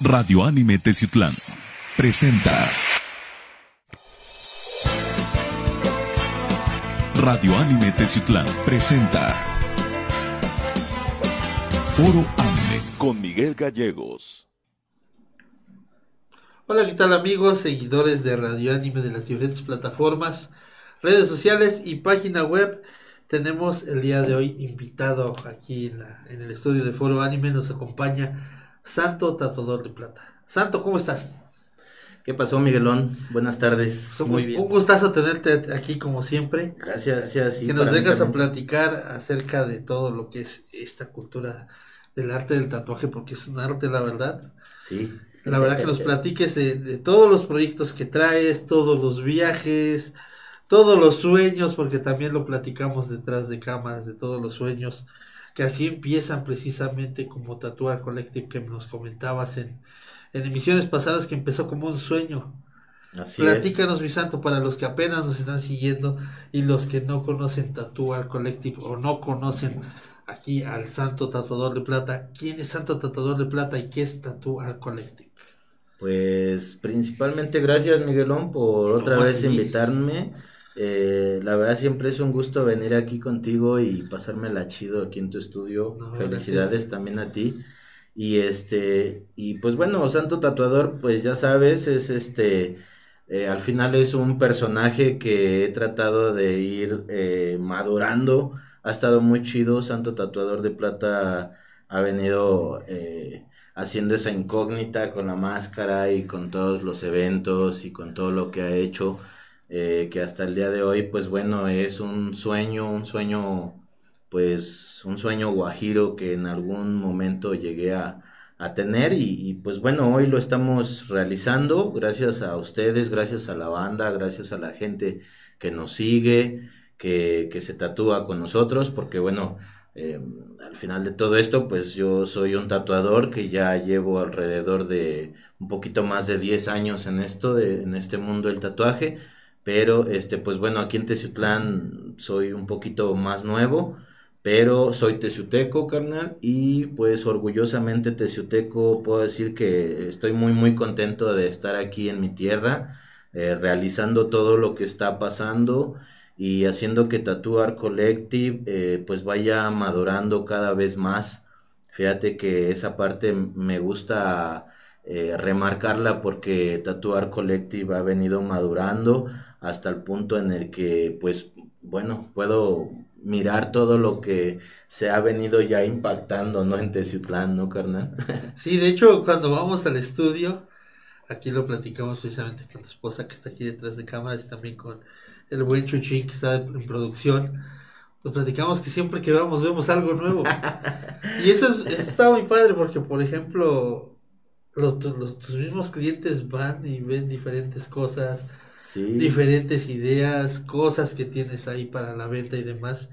Radio Anime Teciutlán presenta Radio Anime Teciutlán presenta Foro Anime con Miguel Gallegos. Hola, ¿qué tal amigos, seguidores de Radio Anime de las diferentes plataformas, redes sociales y página web? Tenemos el día de hoy invitado aquí en, el estudio de Foro Anime, nos acompaña Santo Tatuador de Plata. Santo, ¿cómo estás? ¿Qué pasó, Miguelón? Buenas tardes. Somos Muy bien. un gustazo tenerte aquí como siempre. Gracias, gracias. que nos vengas a platicar acerca de todo lo que es esta cultura del arte del tatuaje, porque es un arte, la verdad. Sí. La verdad que nos platiques de, de todos los proyectos que traes, todos los viajes, todos los sueños, porque también lo platicamos detrás de cámaras, de todos los sueños, que así empiezan precisamente como Tatuar Collective que nos comentabas en, en emisiones pasadas, que empezó como un sueño. Así Platícanos, mi santo, para los que apenas nos están siguiendo y los que no conocen Tatuar Collective o no conocen aquí al Santo Tatuador de Plata. ¿Quién es Santo Tatuador de Plata y qué es Tatuar Collective? es. Pues principalmente gracias, Miguelón, por otra No, vez sí. invitarme. Eh, la verdad siempre es un gusto venir aquí contigo y pasármela chido aquí en tu estudio. No, Felicidades gracias. también a ti. Y este, y pues bueno, Santo Tatuador, pues ya sabes, es este, eh, al final es un personaje que he tratado de ir eh, madurando. Ha estado muy chido. Santo Tatuador de Plata ha venido eh, haciendo esa incógnita con la máscara y con todos los eventos y con todo lo que ha hecho. Eh, que hasta el día de hoy, pues bueno, es un sueño, un sueño, pues un sueño guajiro que en algún momento llegué a, a tener y, pues bueno, hoy lo estamos realizando. Gracias a ustedes, gracias a la banda, gracias a la gente que nos sigue, que, que se tatúa con nosotros, porque bueno, eh, al final de todo esto, pues yo soy un tatuador que ya llevo alrededor de un poquito más de 10 años en esto, de, en este mundo del tatuaje, pero este, pues bueno, aquí en Teciutlán soy un poquito más nuevo, pero soy teciuteco, carnal, y pues orgullosamente teciuteco puedo decir que estoy muy muy contento de estar aquí en mi tierra, eh, realizando todo lo que está pasando y haciendo que Tatuar Collective eh, pues vaya madurando cada vez más. Fíjate que esa parte me gusta eh, remarcarla porque Tatuar Collective ha venido madurando hasta el punto en el que pues bueno, puedo mirar todo lo que se ha venido ya impactando, ¿no? En Teciutlán, ¿no, carnal? Sí, de hecho, cuando vamos al estudio, aquí lo platicamos precisamente con tu esposa que está aquí detrás de cámaras y también con el buen Chuchín que está en producción. Pues platicamos que siempre que vamos vemos algo nuevo. Y eso, es, eso está muy padre porque, por ejemplo, los, los- tus mismos clientes van y ven diferentes cosas, Sí. diferentes ideas, cosas que tienes ahí para la venta y demás.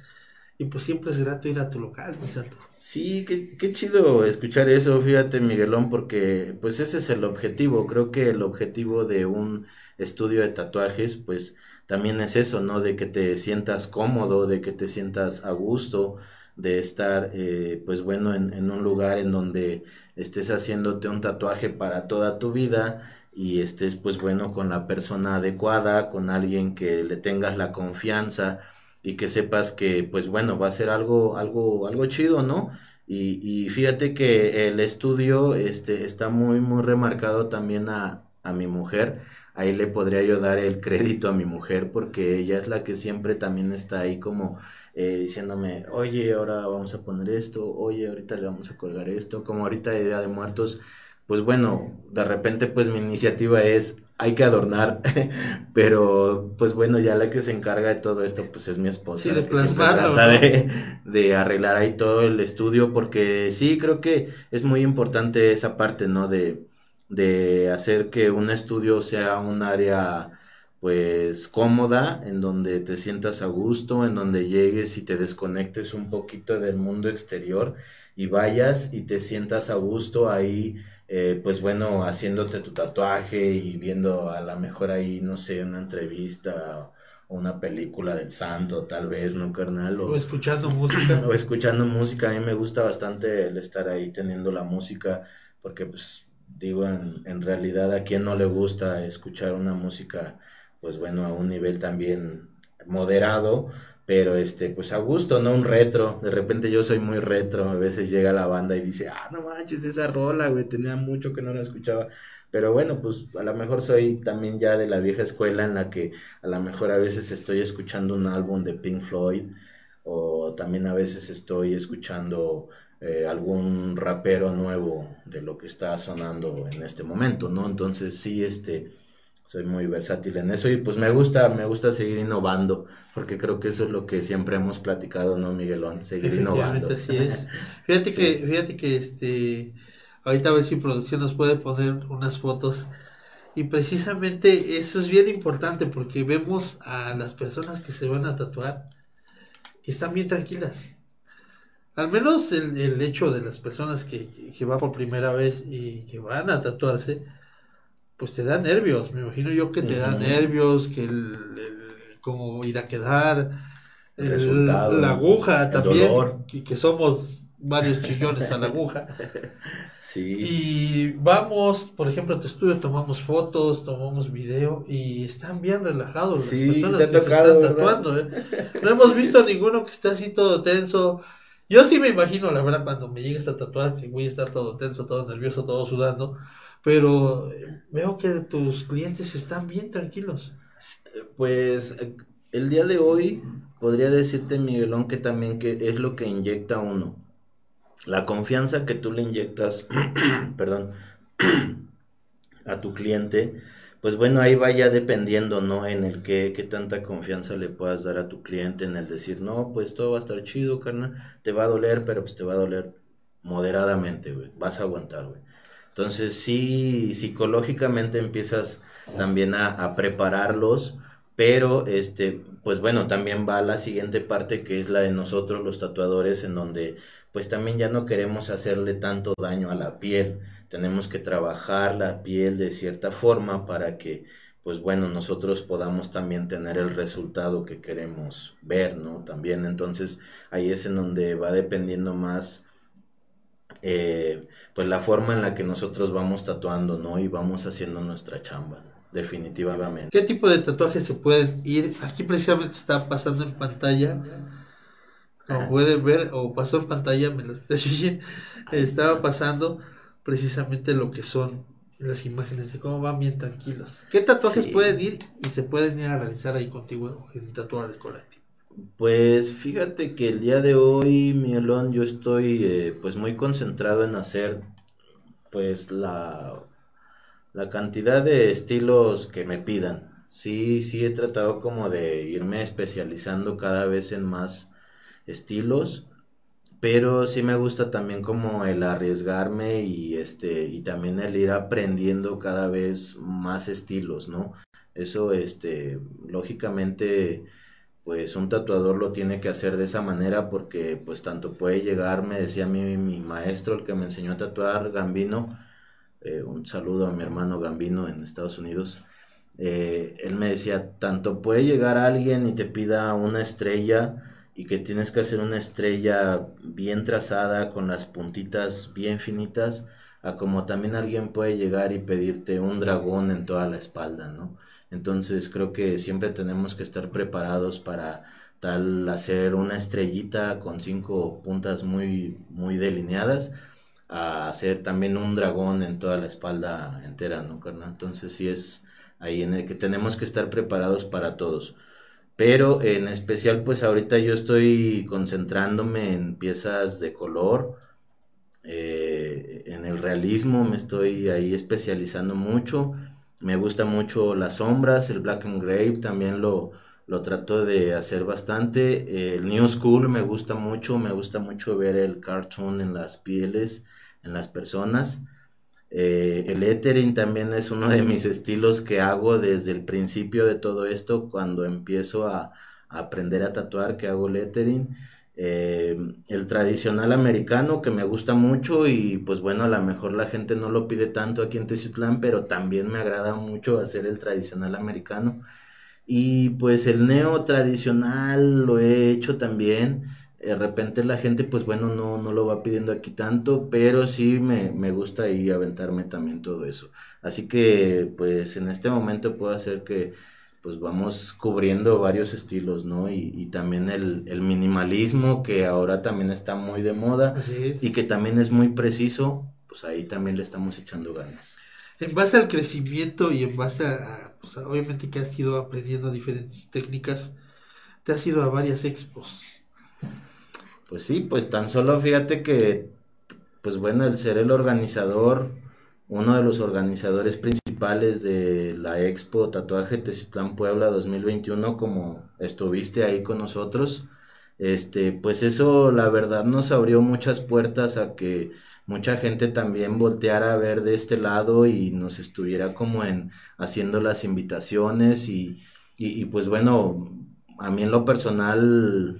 Y pues siempre es grato ir a tu local, mi santo. Sí, qué, qué chido escuchar eso, fíjate Miguelón, porque pues ese es el objetivo, creo que el objetivo de un estudio de tatuajes pues también es eso, ¿no? De que te sientas cómodo, de que te sientas a gusto, de estar eh, pues bueno en, en un lugar en donde estés haciéndote un tatuaje para toda tu vida y estés pues bueno con la persona adecuada, con alguien que le tengas la confianza y que sepas que pues bueno va a ser algo algo algo chido no y, y fíjate que el estudio este está muy muy remarcado también a, a mi mujer. Ahí le podría yo dar el crédito a mi mujer porque ella es la que siempre también está ahí como eh, diciéndome oye ahora vamos a poner esto oye ahorita le vamos a colgar esto como ahorita de Día de Muertos pues bueno, de repente pues mi iniciativa es, hay que adornar, pero pues bueno, ya la que se encarga de todo esto pues es mi esposa. Sí, de plasmarlo, de, de arreglar ahí todo el estudio, porque sí, creo que es muy importante esa parte, ¿no? De, de hacer que un estudio sea un área pues cómoda, en donde te sientas a gusto, en donde llegues y te desconectes un poquito del mundo exterior y vayas y te sientas a gusto ahí, eh, pues bueno, haciéndote tu tatuaje y viendo a lo mejor ahí, no sé, una entrevista o una película del santo, tal vez, ¿no, carnal? O escuchando música. o escuchando música, a mí me gusta bastante el estar ahí teniendo la música, porque pues digo, en, en realidad a quien no le gusta escuchar una música, pues bueno, a un nivel también moderado, pero este, pues a gusto, ¿no? Un retro. De repente yo soy muy retro. A veces llega la banda y dice, ah, no manches, esa rola, güey, tenía mucho que no la escuchaba. Pero bueno, pues a lo mejor soy también ya de la vieja escuela en la que a lo mejor a veces estoy escuchando un álbum de Pink Floyd o también a veces estoy escuchando eh, algún rapero nuevo de lo que está sonando en este momento, ¿no? Entonces sí, este soy muy versátil en eso y pues me gusta, me gusta seguir innovando, porque creo que eso es lo que siempre hemos platicado, ¿no, Miguelón? Seguir innovando. así es. Fíjate que, fíjate que este, ahorita a ver si producción nos puede poner unas fotos y precisamente eso es bien importante porque vemos a las personas que se van a tatuar que están bien tranquilas. Al menos el, el hecho de las personas que, que van por primera vez y que van a tatuarse, pues te da nervios, me imagino yo que te da nervios, que el, el, cómo ir a quedar, El resultado, la aguja también, que, que somos varios chillones a la aguja. Sí, Y vamos, por ejemplo, a tu estudio, tomamos fotos, tomamos video y están bien relajados Sí, las personas que tocado, se están tatuando. ¿eh? No hemos visto a ninguno que esté así todo tenso. Yo sí me imagino, la verdad, cuando me llegues a tatuar, que voy a estar todo tenso, todo nervioso, todo sudando. Pero eh, veo que tus clientes están bien tranquilos. Pues eh, el día de hoy podría decirte, Miguelón, que también que es lo que inyecta uno. La confianza que tú le inyectas, perdón, a tu cliente, pues bueno, ahí vaya dependiendo, ¿no? En el que, qué tanta confianza le puedas dar a tu cliente, en el decir, no, pues todo va a estar chido, carnal, te va a doler, pero pues te va a doler moderadamente, güey, vas a aguantar, güey. Entonces sí, psicológicamente empiezas también a, prepararlos, pero este, pues bueno, también va la siguiente parte que es la de nosotros los tatuadores, en donde pues también ya no queremos hacerle tanto daño a la piel, tenemos que trabajar la piel de cierta forma para que pues bueno, nosotros podamos también tener el resultado que queremos ver, ¿no? También entonces ahí es en donde va dependiendo más eh, pues la forma en la que nosotros vamos tatuando, ¿no? Y vamos haciendo nuestra chamba, definitivamente. ¿Qué tipo de tatuajes se pueden ir? Aquí precisamente está pasando en pantalla. Como pueden ver, o pasó en pantalla, me lo estaba pasando precisamente lo que son las imágenes de cómo van bien tranquilos. ¿Qué tatuajes Sí. pueden ir y se pueden ir a realizar ahí contigo en Tatuajes Colectivo? Pues fíjate que el día de hoy, Miguelón, yo estoy eh, pues muy concentrado en hacer pues la, la cantidad de estilos que me pidan. Sí, sí he tratado como de irme especializando cada vez en más estilos, pero sí me gusta también como el arriesgarme y este y también el ir aprendiendo cada vez más estilos, ¿no? Eso este lógicamente pues un tatuador lo tiene que hacer de esa manera porque pues tanto puede llegar, me decía mi, mi maestro, el que me enseñó a tatuar, Gambino, eh, un saludo a mi hermano Gambino en Estados Unidos, eh, él me decía, tanto puede llegar alguien y te pida una estrella y que tienes que hacer una estrella bien trazada con las puntitas bien finitas, a como también alguien puede llegar y pedirte un dragón en toda la espalda, ¿no? Entonces creo que siempre tenemos que estar preparados para tal hacer una estrellita con cinco puntas muy, muy delineadas, a hacer también un dragón en toda la espalda entera, ¿no, carnal? Entonces sí es ahí en el que tenemos que estar preparados para todos. Pero en especial, pues ahorita yo estoy concentrándome en piezas de color, eh, en el realismo me estoy ahí especializando mucho. Me gusta mucho las sombras, el black and gray también lo, lo trato de hacer bastante. El new school me gusta mucho, me gusta mucho ver el cartoon en las pieles, en las personas. Eh, el lettering también es uno de mis estilos que hago desde el principio de todo esto, cuando empiezo a, a aprender a tatuar, que hago lettering. Eh, el tradicional americano que me gusta mucho y pues bueno, a lo mejor la gente no lo pide tanto aquí en Teciutlán, pero también me agrada mucho hacer el tradicional americano. Y pues el neo tradicional lo he hecho también. de repente la gente, pues bueno, no, no lo va pidiendo aquí tanto, pero sí me, me gusta ahí aventarme también todo eso. Así que, pues en este momento puedo hacer que pues vamos cubriendo varios estilos, ¿no? Y, y también el, el, minimalismo que ahora también está muy de moda y que también es muy preciso, pues ahí también le estamos echando ganas. En base al crecimiento y en base a, pues obviamente que has ido aprendiendo diferentes técnicas, te has ido a varias expos. Pues sí, pues tan solo fíjate que, pues bueno, el ser el organizador, uno de los organizadores principales de la Expo Tatuaje Teciutlán Puebla 2021, como estuviste ahí con nosotros, este, pues eso la verdad nos abrió muchas puertas a que mucha gente también volteara a ver de este lado y nos estuviera como en haciendo las invitaciones y, y, y pues bueno, a mí en lo personal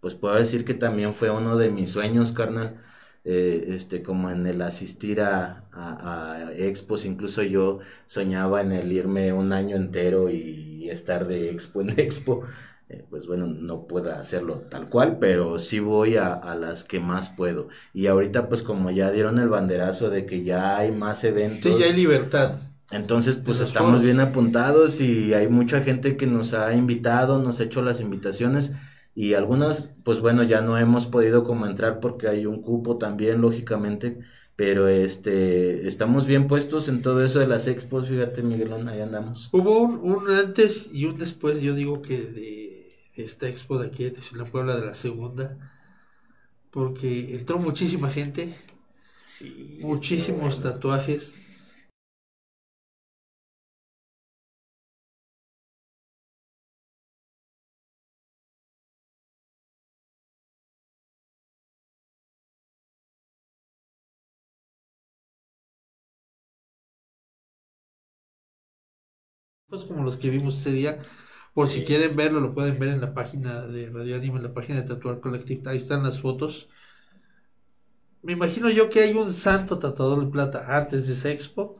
pues puedo decir que también fue uno de mis sueños, carnal. Eh, este, como en el asistir a, a, expos, incluso yo soñaba en el irme un año entero y, estar de expo en expo. Eh, pues bueno, no puedo hacerlo tal cual, pero sí voy a, a, las que más puedo. Y ahorita pues como ya dieron el banderazo de que ya hay más eventos. Sí, ya hay libertad. Entonces, pues estamos bien apuntados y hay mucha gente que nos ha invitado, nos ha hecho las invitaciones y algunas, pues bueno, ya no hemos podido como entrar porque hay un cupo también, lógicamente, pero este, estamos bien puestos en todo eso de las expos, fíjate Miguelón, ahí andamos. Hubo un, antes y un después, yo digo que de, esta expo de aquí de la Puebla de la segunda, porque entró muchísima gente, sí, muchísimos tatuajes, como los que vimos ese día. Por si quieren verlo, lo pueden ver en la página de Radio Anime, en la página de Tatuar Collective. Ahí están las fotos. Me imagino yo que hay un santo tatuador de plata antes de esa expo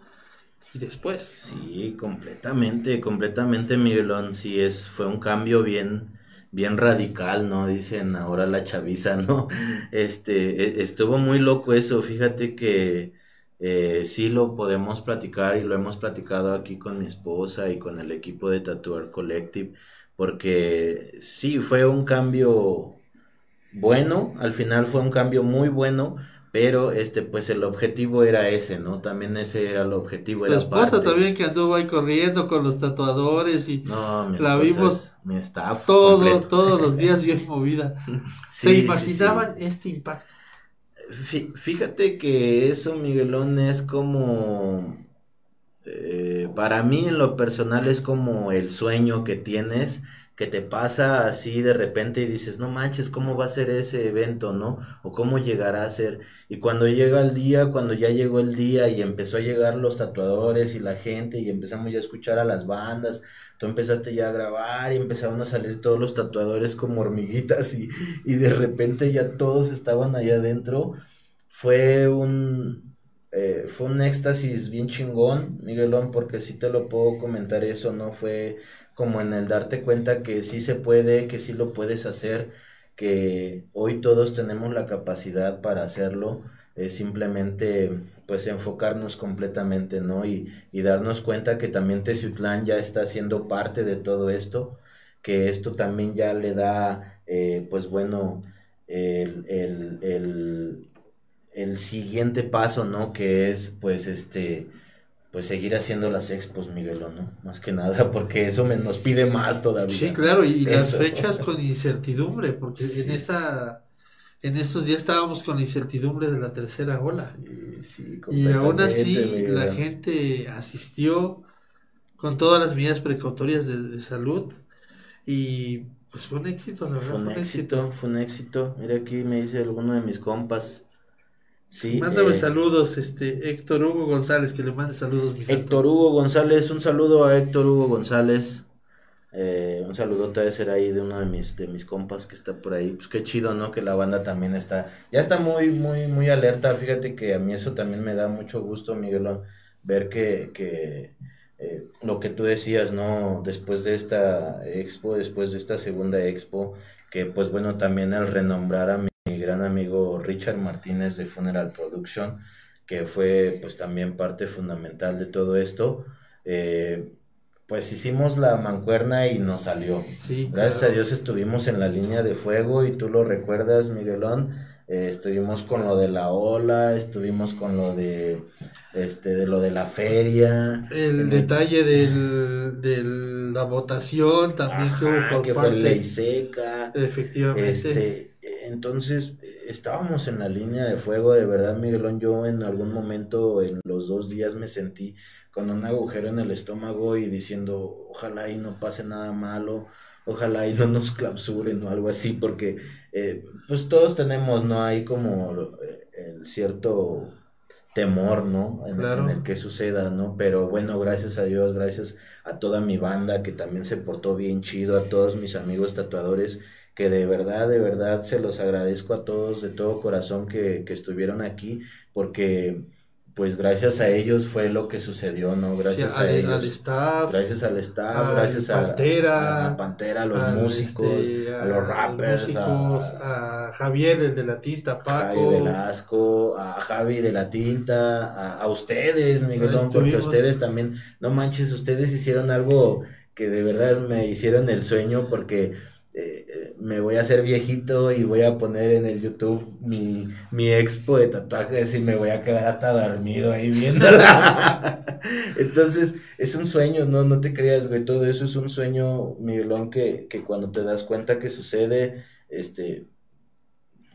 y después. Sí, completamente, completamente, Miguelón. Sí, es, fue un cambio bien, bien radical, ¿no? Dicen ahora la chaviza, ¿no? Este, e, estuvo muy loco eso. Fíjate que eh, sí lo podemos platicar y lo hemos platicado aquí con mi esposa y con el equipo de Tatuar Collective, porque sí fue un cambio bueno, al final fue un cambio muy bueno, pero este pues el objetivo era ese, ¿no? También ese era el objetivo. La esposa también que anduvo ahí corriendo con los tatuadores y no, la vimos mi staff todo, todos los días bien movida. ¿Se imaginaban este impacto? Fíjate que eso, Miguelón, es como... Eh, para mí en lo personal es como el sueño que tienes, que te pasa así de repente y dices, no manches, ¿cómo va a ser ese evento, no? O cómo llegará a ser. Y cuando llega el día, cuando ya llegó el día y empezó a llegar los tatuadores y la gente y empezamos ya a escuchar a las bandas, tú empezaste ya a grabar y empezaron a salir todos los tatuadores como hormiguitas y, y de repente ya todos estaban allá adentro. Fue un, eh, fue un éxtasis bien chingón, Miguelón, porque sí te lo puedo comentar eso, ¿no? Fue como en el darte cuenta que sí se puede, que sí lo puedes hacer, que hoy todos tenemos la capacidad para hacerlo es simplemente pues enfocarnos completamente, ¿no? Y, y darnos cuenta que también Teciutlán ya está siendo parte de todo esto, que esto también ya le da, eh, pues bueno, el, el, el, el, siguiente paso, ¿no? Que es pues este, pues seguir haciendo las expos, Miguelo, ¿no? Más que nada, porque eso me, nos pide más todavía. Sí, claro, y las fechas con incertidumbre, porque en esa en estos días estábamos con la incertidumbre de la tercera ola. y aún así la gente asistió con todas las medidas precautorias de, salud y pues fue un éxito, la verdad. Fue un, éxito, fue un éxito. Mira aquí me dice alguno de mis compas. Sí, Mándame eh, saludos, este Héctor Hugo González, que le mande saludos. Héctor Hugo González, un saludo a Héctor Hugo González. Eh, un saludote de ser ahí de uno de mis, de mis compas que está por ahí. Pues qué chido, ¿no? Que la banda también está, ya está muy, muy, muy alerta. Fíjate que a mí eso también me da mucho gusto, Miguelón, ver que, que eh, lo que tú decías, ¿no? Después de esta expo, después de esta segunda expo, que pues bueno, también al renombrar a mi, gran amigo Richard Martínez de Funeral Production, que fue pues también parte fundamental de todo esto, eh, pues hicimos la mancuerna y nos salió. Sí, Gracias claro. a Dios estuvimos en la línea de fuego y tú lo recuerdas, Miguelón. Eh, estuvimos con lo de la ola, estuvimos con lo de este de lo de la feria. El detalle del, de la votación también que hubo Ajá, por que fue parte. ley seca. Efectivamente. Este, entonces estábamos en la línea de fuego, de verdad, Miguelón. Yo en algún momento, en los dos días, me sentí con un agujero en el estómago y diciendo, ojalá y no pase nada malo, ojalá y no nos clausuren o algo así, porque eh, pues todos tenemos, ¿no? Hay como eh, el cierto temor, ¿no? En, Claro. en el que suceda, ¿no? Pero bueno, gracias a Dios, gracias a toda mi banda que también se portó bien chido, a todos mis amigos tatuadores, que de verdad, de verdad se los agradezco a todos de todo corazón que, que estuvieron aquí, porque pues gracias a ellos fue lo que sucedió, ¿no? Sí, Gracias al, a ellos. al staff, Gracias al staff, gracias a, Pantera, a la Pantera, a los al, músicos, este, a los rappers, músicos, a, a Javier, el de la tinta, a Paco. Javi Velasco, a Javi de la Tinta, a, a ustedes, Miguelón, porque ustedes también, no manches, ustedes hicieron algo que de verdad me hicieron el sueño porque eh, me voy a hacer viejito y voy a poner en el YouTube mi, mi expo de tatuajes y me voy a quedar hasta dormido ahí viéndola. Entonces, es un sueño, no, no te creas, güey, todo eso es un sueño, Miguelón, que, que cuando te das cuenta que sucede, este,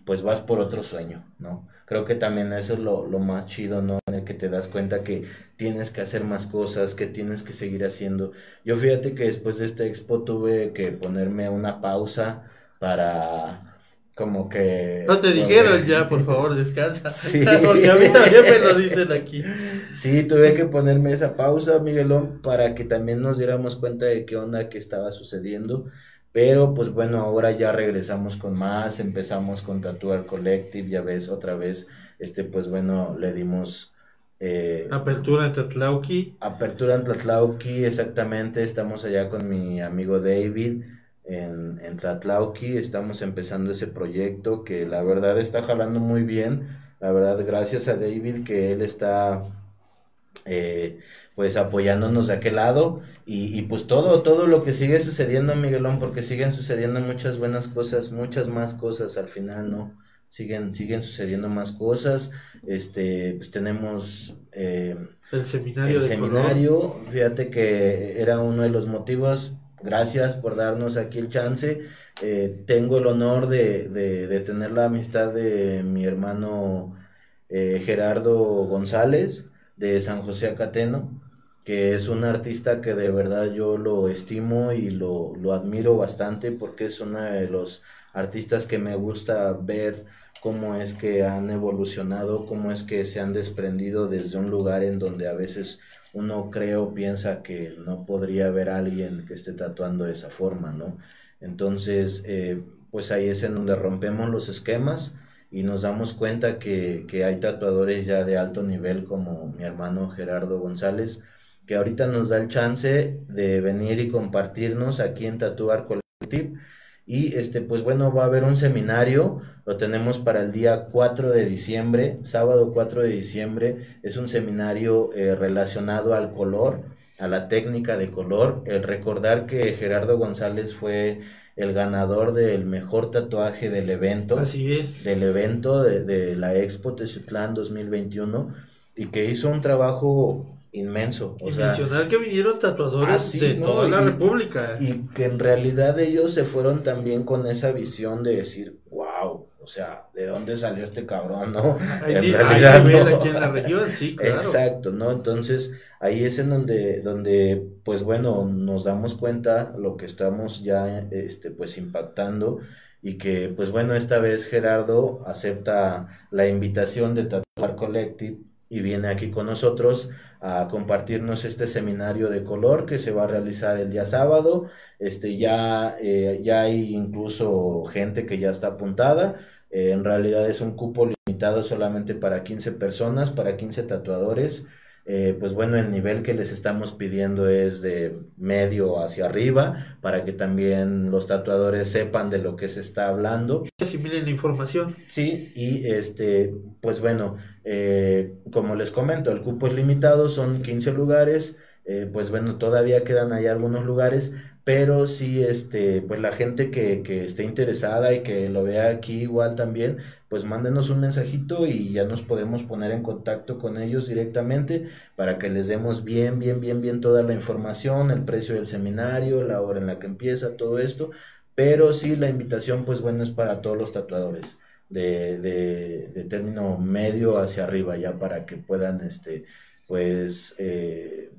pues vas por otro sueño, ¿no? Creo que también eso es lo, lo más chido, ¿no? En el que te das cuenta que tienes que hacer más cosas, que tienes que seguir haciendo. Yo fíjate que después de esta expo tuve que ponerme una pausa para como que... No te dijeron ya, por favor, descansa. Sí. Porque a mí también me lo dicen aquí. Sí, tuve que ponerme esa pausa, Miguelón, para que también nos diéramos cuenta de qué onda que estaba sucediendo. Pero pues bueno, ahora ya regresamos con más, empezamos con Tattooer Collective, ya ves, otra vez, este pues bueno, le dimos eh, Apertura en Tatlauqui. apertura en Tlatlauqui, exactamente, estamos allá con mi amigo David en, en Tlatlauqui, estamos empezando ese proyecto que la verdad está jalando muy bien, la verdad gracias a David que él está eh, pues apoyándonos de aquel lado y, y pues todo, todo lo que sigue sucediendo Miguelón, porque siguen sucediendo muchas buenas cosas, muchas más cosas al final, ¿no? Siguen, siguen sucediendo más cosas, este, pues tenemos... eh, El seminario el de color. fíjate que era uno de los motivos. Gracias por darnos aquí el chance. Eh, tengo el honor de, de- de tener la amistad de mi hermano eh, Gerardo González de San José Acateno, que es un artista que de verdad yo lo estimo y lo, lo admiro bastante porque es uno de los artistas que me gusta ver cómo es que han evolucionado, cómo es que se han desprendido desde un lugar en donde a veces uno cree o piensa que no podría haber alguien que esté tatuando de esa forma, ¿no? Entonces, eh, pues ahí es en donde rompemos los esquemas y nos damos cuenta que, que hay tatuadores ya de alto nivel como mi hermano Gerardo González, que ahorita nos da el chance de venir y compartirnos aquí en Tatuar Collective. Y este, pues bueno, va a haber un seminario, lo tenemos para el día 4 de diciembre, sábado 4 de diciembre, es un seminario eh, relacionado al color, a la técnica de color. El recordar que Gerardo González fue el ganador del mejor tatuaje del evento Así es. del evento de, de la Expo Teciutlán 2021 y que hizo un trabajo inmenso. O y sea, mencionar que vinieron tatuadores Ah, sí, de no, toda la República. y que en realidad ellos se fueron también con esa visión de decir, wow, o sea, ¿de dónde salió este cabrón, no? hay, en realidad no. aquí en la región, sí, claro. Exacto, ¿no? Entonces, ahí es en donde, donde, pues bueno, nos damos cuenta lo que estamos ya, este, pues impactando y que, pues bueno, esta vez Gerardo acepta la invitación de Tatuar Collective y viene aquí con nosotros a compartirnos este seminario de color que se va a realizar el día sábado. Este, ya, eh, ya hay incluso gente que ya está apuntada. Eh, en realidad es un cupo limitado solamente para 15 personas, para 15 tatuadores. Eh, pues bueno, el nivel que les estamos pidiendo es de medio hacia arriba para que también los tatuadores sepan de lo que se está hablando. Asimilen la información. Sí, y este, pues bueno, eh, como les comento, el cupo es limitado, son 15 lugares. Eh, pues bueno, todavía quedan ahí algunos lugares, pero sí, este, pues la gente que, que esté interesada y que lo vea aquí igual también, pues mándenos un mensajito y ya nos podemos poner en contacto con ellos directamente para que les demos bien, bien, bien, bien toda la información, el precio del seminario, la hora en la que empieza, todo esto, pero sí la invitación, pues bueno, es para todos los tatuadores. De, de, de término medio hacia arriba ya para que puedan este pues eh,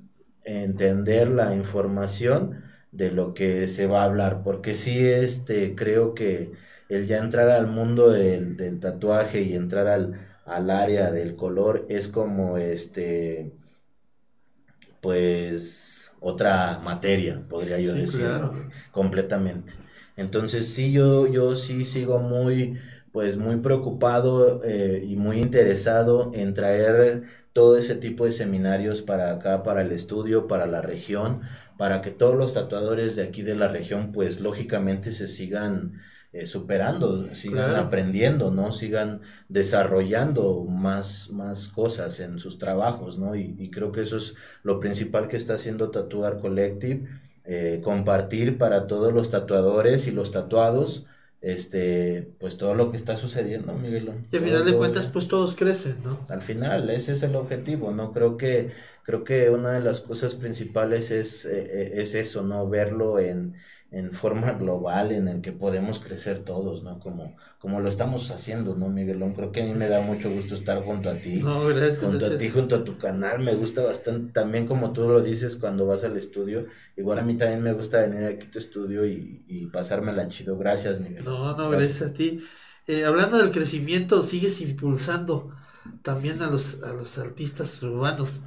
entender la información de lo que se va a hablar, porque sí, este, creo que el ya entrar al mundo del, tatuaje y entrar al, al, área del color es como, este, pues, otra materia, podría yo decir, completamente. Entonces, sí, yo, yo sí sigo muy, pues, muy preocupado eh, y muy interesado en traer todo ese tipo de seminarios para acá, para el estudio, para la región, para que todos los tatuadores de aquí de la región, pues lógicamente se sigan eh, superando, sigan aprendiendo, ¿no? Sigan desarrollando más, más cosas en sus trabajos, ¿no? Y, creo que eso es lo principal que está haciendo Tatuar Collective, eh, compartir para todos los tatuadores y los tatuados este, pues todo lo que está sucediendo, Miguel. Y al final de cuentas, pues todos crecen, ¿no? Al final, ese es el objetivo, ¿no? Creo que, creo que una de las cosas principales es, eh, eh, es eso, ¿no? Verlo en, en forma global en el que podemos crecer todos, ¿no? Como, como lo estamos haciendo, ¿no, Miguelón? Creo que a mí me da mucho gusto estar junto a ti. No, gracias. Junto a ti, junto a tu canal. Me gusta bastante, también como tú lo dices cuando vas al estudio. Igual a mí también me gusta venir aquí a tu estudio y, y pasármela chido. Gracias, Miguel. No, no, gracias, a ti. Eh, hablando del crecimiento, sigues impulsando también a los, a los artistas urbanos.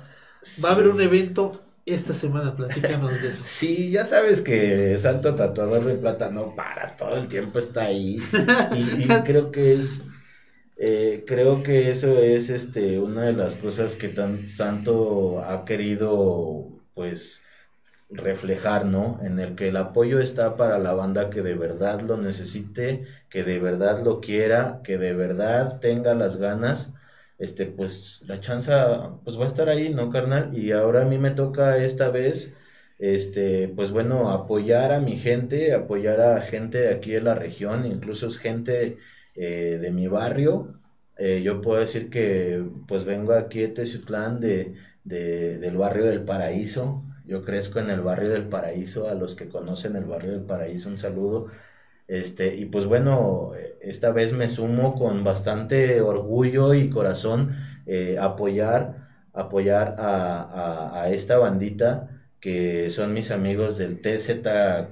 Va a haber un evento esta semana, platícanos de eso. Sí, ya sabes que Santo Tatuador de Plata no para, todo el tiempo está ahí. Y, creo que es, eh, creo que eso es este, una de las cosas que tan Santo ha querido, pues, reflejar, ¿no? En el que el apoyo está para la banda que de verdad lo necesite, que de verdad lo quiera, que de verdad tenga las ganas este, pues la chance pues va a estar ahí, ¿no, carnal? Y ahora a mí me toca esta vez, este, pues bueno, apoyar a mi gente, apoyar a gente de aquí de la región, incluso es gente eh, de mi barrio. Eh, yo puedo decir que pues vengo aquí de Teciutlán, de, de, del barrio del Paraíso. Yo crezco en el barrio del Paraíso, a los que conocen el barrio del Paraíso, un saludo. Este, y pues bueno, esta vez me sumo con bastante orgullo y corazón eh, apoyar, apoyar a, a, esta bandita que son mis amigos del TZ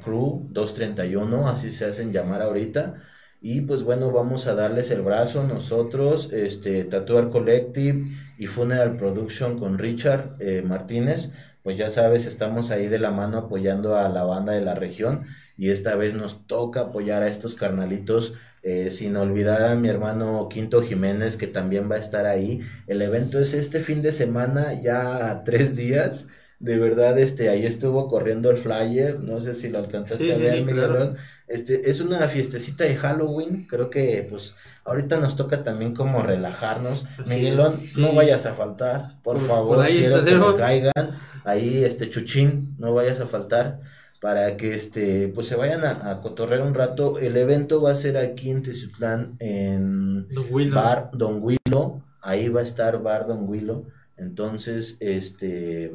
Crew 231, así se hacen llamar ahorita. Y pues bueno, vamos a darles el brazo nosotros, este, Tatuar Collective y Funeral Production con Richard eh, Martínez. Pues ya sabes, estamos ahí de la mano apoyando a la banda de la región y esta vez nos toca apoyar a estos carnalitos eh, sin olvidar a mi hermano Quinto Jiménez que también va a estar ahí. El evento es este fin de semana, ya a tres días. De verdad, este, ahí estuvo corriendo el flyer, no sé si lo alcanzaste a ver, Este, es una fiestecita de Halloween, creo que pues ahorita nos toca también como relajarnos. Miguelón, no vayas a faltar, por, favor, quiero que me caigan. Ahí, este, Chuchín, no vayas a faltar para que este pues se vayan a, cotorrear un rato. El evento va a ser aquí en Teciutlán en Bar Don Huilo, ahí va a estar Bar Don Huilo. Entonces, este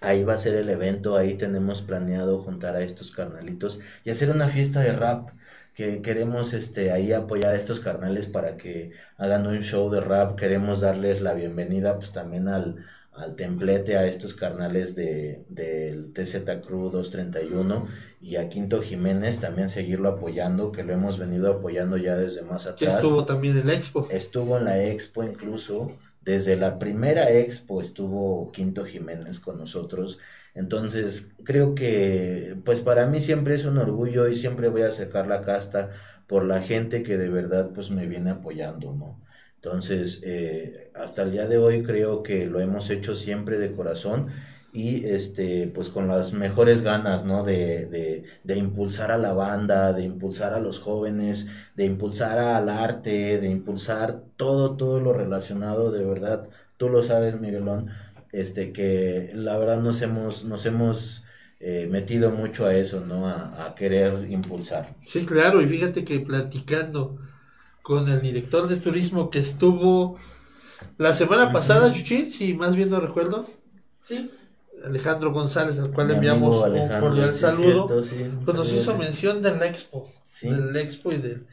ahí va a ser el evento, ahí tenemos planeado juntar a estos carnalitos y hacer una fiesta de rap que queremos este ahí apoyar a estos carnales para que hagan un show de rap, queremos darles la bienvenida pues también al al templete, a estos carnales de, del TZ Crew 231 y a Quinto Jiménez también seguirlo apoyando, que lo hemos venido apoyando ya desde más atrás. Estuvo también en la expo. Estuvo en la expo incluso, desde la primera expo estuvo Quinto Jiménez con nosotros. Entonces, creo que pues para mí siempre es un orgullo y siempre voy a sacar la casta por la gente que de verdad pues me viene apoyando, ¿no? Entonces, eh, hasta el día de hoy creo que lo hemos hecho siempre de corazón y este, pues con las mejores ganas, ¿no? De, de, de, impulsar a la banda, de impulsar a los jóvenes, de impulsar al arte, de impulsar todo, todo lo relacionado, de verdad, tú lo sabes, Miguelón, este, que la verdad nos hemos, nos hemos eh, metido mucho a eso, ¿no? A, a, querer impulsar. Sí, claro, y fíjate que platicando con el director de turismo que estuvo la semana pasada, Chuchín, si más bien no recuerdo. Sí. Alejandro González, al cual le enviamos un cordial sí, saludo. cierto, sí, pues nos hizo mención del Expo, Sí. del Expo y del,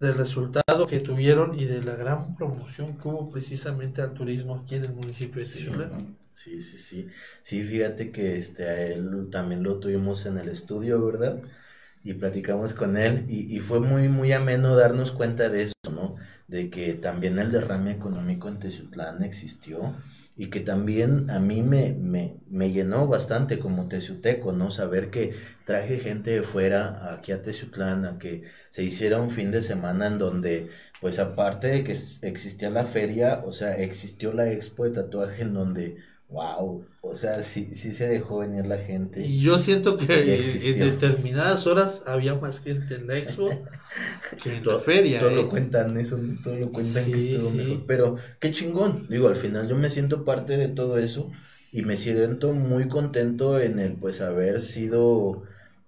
del resultado que tuvieron y de la gran promoción que hubo precisamente al turismo aquí en el municipio de Sí, Tijuana. sí, sí, sí. Sí, fíjate que este, a él también lo tuvimos en el estudio, ¿verdad? Y platicamos con él y, y fue muy, muy ameno darnos cuenta de eso, ¿no? De que también el derrame económico en Teciutlán existió y que también a mí me, me, me llenó bastante como teciuteco, ¿no? Saber que traje gente de fuera aquí a Teciutlán a que se hiciera un fin de semana en donde, pues aparte de que existía la feria, o sea, existió la expo de tatuaje en donde, wow, o sea, sí, sí se dejó venir la gente. Y yo siento que en determinadas horas había más gente en la Expo que en la feria. Todo ¿eh? lo cuentan eso, todo lo cuentan que estuvo sí. mejor. Pero qué chingón. Digo, al final yo me siento parte de todo eso y me siento muy contento en el pues haber sido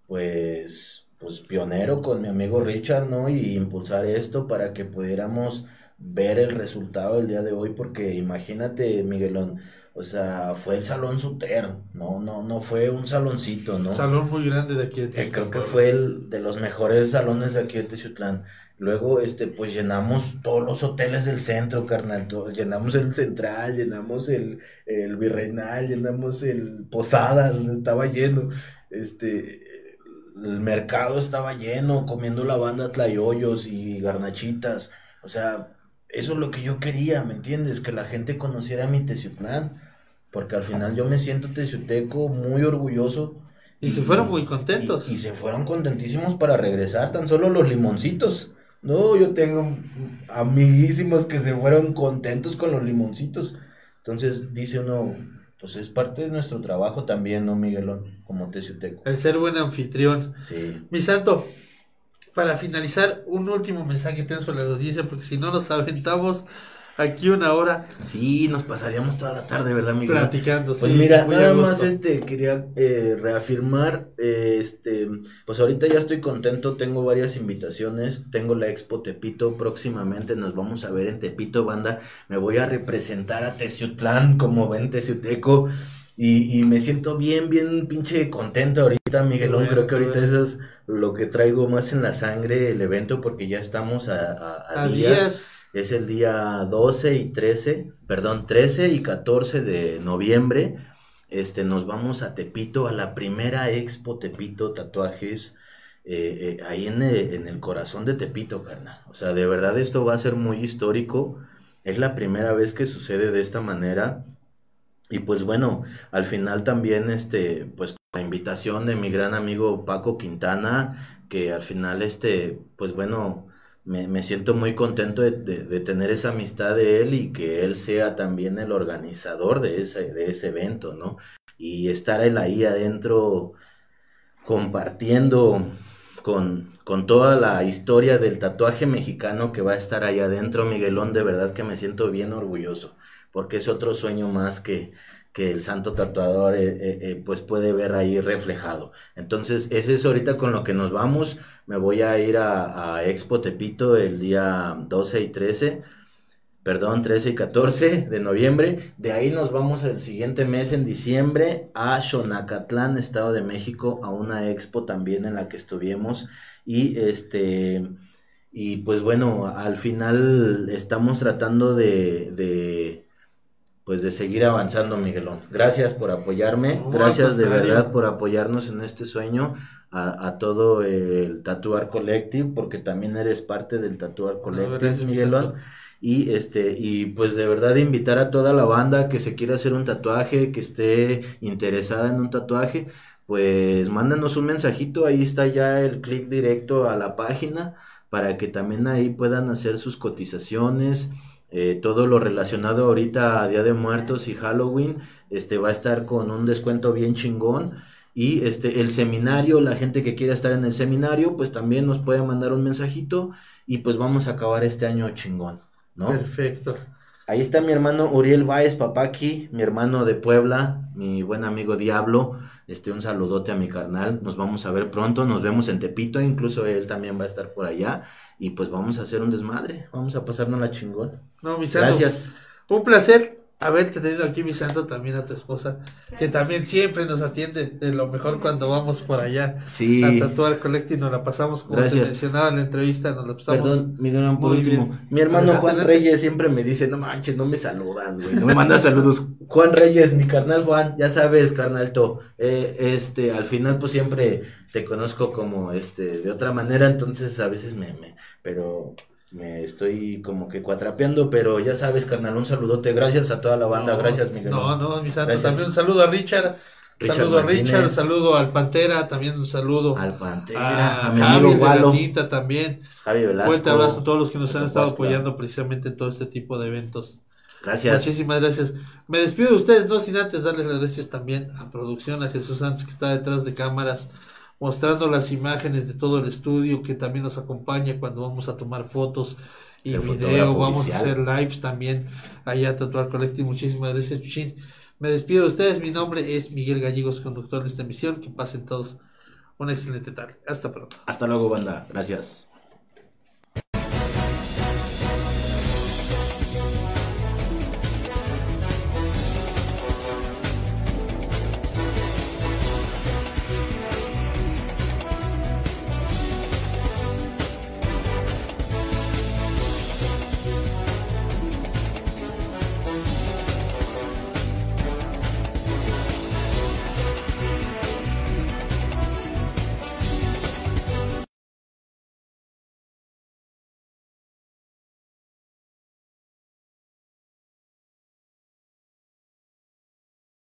pues pues pionero con mi amigo Richard, ¿no? Y impulsar esto para que pudiéramos ver el resultado del día de hoy porque imagínate, Miguelón, o sea, fue el Salón Suter, no no no fue un saloncito, ¿no? Salón muy grande de aquí de Eh, creo que fue el de los mejores salones de aquí de Teciutlán. Luego, este, pues llenamos todos los hoteles del centro, carnal. llenamos el Central, llenamos el, el Virreinal, llenamos el Posada, estaba lleno. Este, el mercado estaba lleno, comiendo la banda tlayoyos y garnachitas. O sea, eso es lo que yo quería, ¿me entiendes? Que la gente conociera mi Teciutlán. Porque al final yo me siento teciuteco muy orgulloso. Y se fueron muy contentos. Y, y se fueron contentísimos para regresar, tan solo los limoncitos. No, yo tengo amiguísimos que se fueron contentos con los limoncitos. Entonces dice uno, pues es parte de nuestro trabajo también, ¿no, Miguelón? Como teciuteco. El ser buen anfitrión. Sí. Mi santo, para finalizar, un último mensaje tienes para la audiencia, porque si no nos aventamos aquí una hora Sí, nos pasaríamos toda la tarde, ¿verdad, Miguelón? platicando. Pues mira, nada más este quería eh, reafirmar, eh, este, pues ahorita ya estoy contento, tengo varias invitaciones, tengo la Expo Tepito, próximamente nos vamos a ver en Tepito, banda, me voy a representar a Teciutlán como ven Teciuteco y, y me siento bien, bien pinche contento ahorita, Miguelón, Bueno, creo que ahorita bueno. eso es lo que traigo más en la sangre, el evento, porque ya estamos a, a- a A días. días. Es el día 12 y 13, perdón, 13 y 14 de noviembre. Este, nos vamos a Tepito, a la primera expo Tepito Tatuajes, eh, eh, ahí en el, en el corazón de Tepito, carnal. O sea, de verdad esto va a ser muy histórico. Es la primera vez que sucede de esta manera. Y pues bueno, al final también, este, pues la invitación de mi gran amigo Paco Quintana, que al final, este, pues bueno, me, siento muy contento de, de- de tener esa amistad de él y que él sea también el organizador de ese, de ese evento, ¿no? Y estar él ahí adentro compartiendo con, con toda la historia del tatuaje mexicano que va a estar ahí adentro, Miguelón, de verdad que me siento bien orgulloso, porque es otro sueño más que, que el santo tatuador eh, eh, eh, pues puede ver ahí reflejado. Entonces, ese es ahorita con lo que nos vamos. Me voy a ir a, Expo Tepito el día 12 y 13, perdón, 13 y 14 de noviembre. De ahí nos vamos el siguiente mes, en diciembre, a Xonacatlán, Estado de México, a una expo también en la que estuvimos. Y este... Y pues bueno, al final estamos tratando de, pues de seguir avanzando, Miguelón. Gracias por apoyarme, gracias de verdad por apoyarnos en este sueño, a, a todo el Tatuar Collective, porque también eres parte del Tatuar Collective, gracias, mi Miguelón. Y este, y pues de verdad invitar a toda la banda que se quiera hacer un tatuaje, que esté interesada en un tatuaje, pues mándanos un mensajito, ahí está ya el clic directo a la página para que también ahí puedan hacer sus cotizaciones, eh, todo lo relacionado ahorita a Día de Muertos y Halloween, este va a estar con un descuento bien chingón. Y este, el seminario, la gente que quiera estar en el seminario, pues también nos puede mandar un mensajito y pues vamos a acabar este año chingón, ¿no? Perfecto. Ahí está mi hermano Uriel Baez Papaki, mi hermano de Puebla, mi buen amigo Diablo. Este, un saludote a mi carnal. Nos vamos a ver pronto, nos vemos en Tepito, incluso él también va a estar por allá. Y pues vamos a hacer un desmadre, vamos a pasarnos la chingón. No, mi Gracias. Un placer haberte tenido aquí, mi santo, también a tu esposa, que también siempre nos atiende de lo mejor cuando vamos por allá Sí. a tatuar Collective. Nos la pasamos, como Gracias. se mencionaba en la entrevista, nos la pasamos. Perdón, mi gran por muy último. bien. Mi hermano Juan. Reyes siempre me dice, no manches, no me saludas, güey. No me mandas saludos. Juan Reyes, mi carnal Juan, ya sabes, carnalto. Eh, este, al final, pues siempre te conozco como este, de otra manera, entonces a veces me, me, pero me estoy como que cuatrapeando, pero ya sabes, carnal, un saludote. Gracias a toda la banda, No, gracias, Miguel. No, no, mi santo, también un saludo a Richard. Richard saludo a Martínez. Richard, saludo al Pantera, también un saludo Al Pantera, a a mi Javi de también. Javi Velasco. Fuerte abrazo a todos los que nos han estado apoyando precisamente en todo este tipo de eventos. Gracias. Muchísimas gracias. Me despido de ustedes, no sin antes darles las gracias también a producción, a Jesús Santos que está detrás de cámaras, mostrando las imágenes de todo el estudio, que también nos acompaña cuando vamos a tomar fotos y El video, vamos oficial. a hacer lives también allá a Tatuar Collective. Muchísimas gracias, Chuchín. Me despido de ustedes, mi nombre es Miguel Gallegos, conductor de esta emisión. Que pasen todos una excelente tarde. Hasta pronto. Hasta luego, banda. Gracias.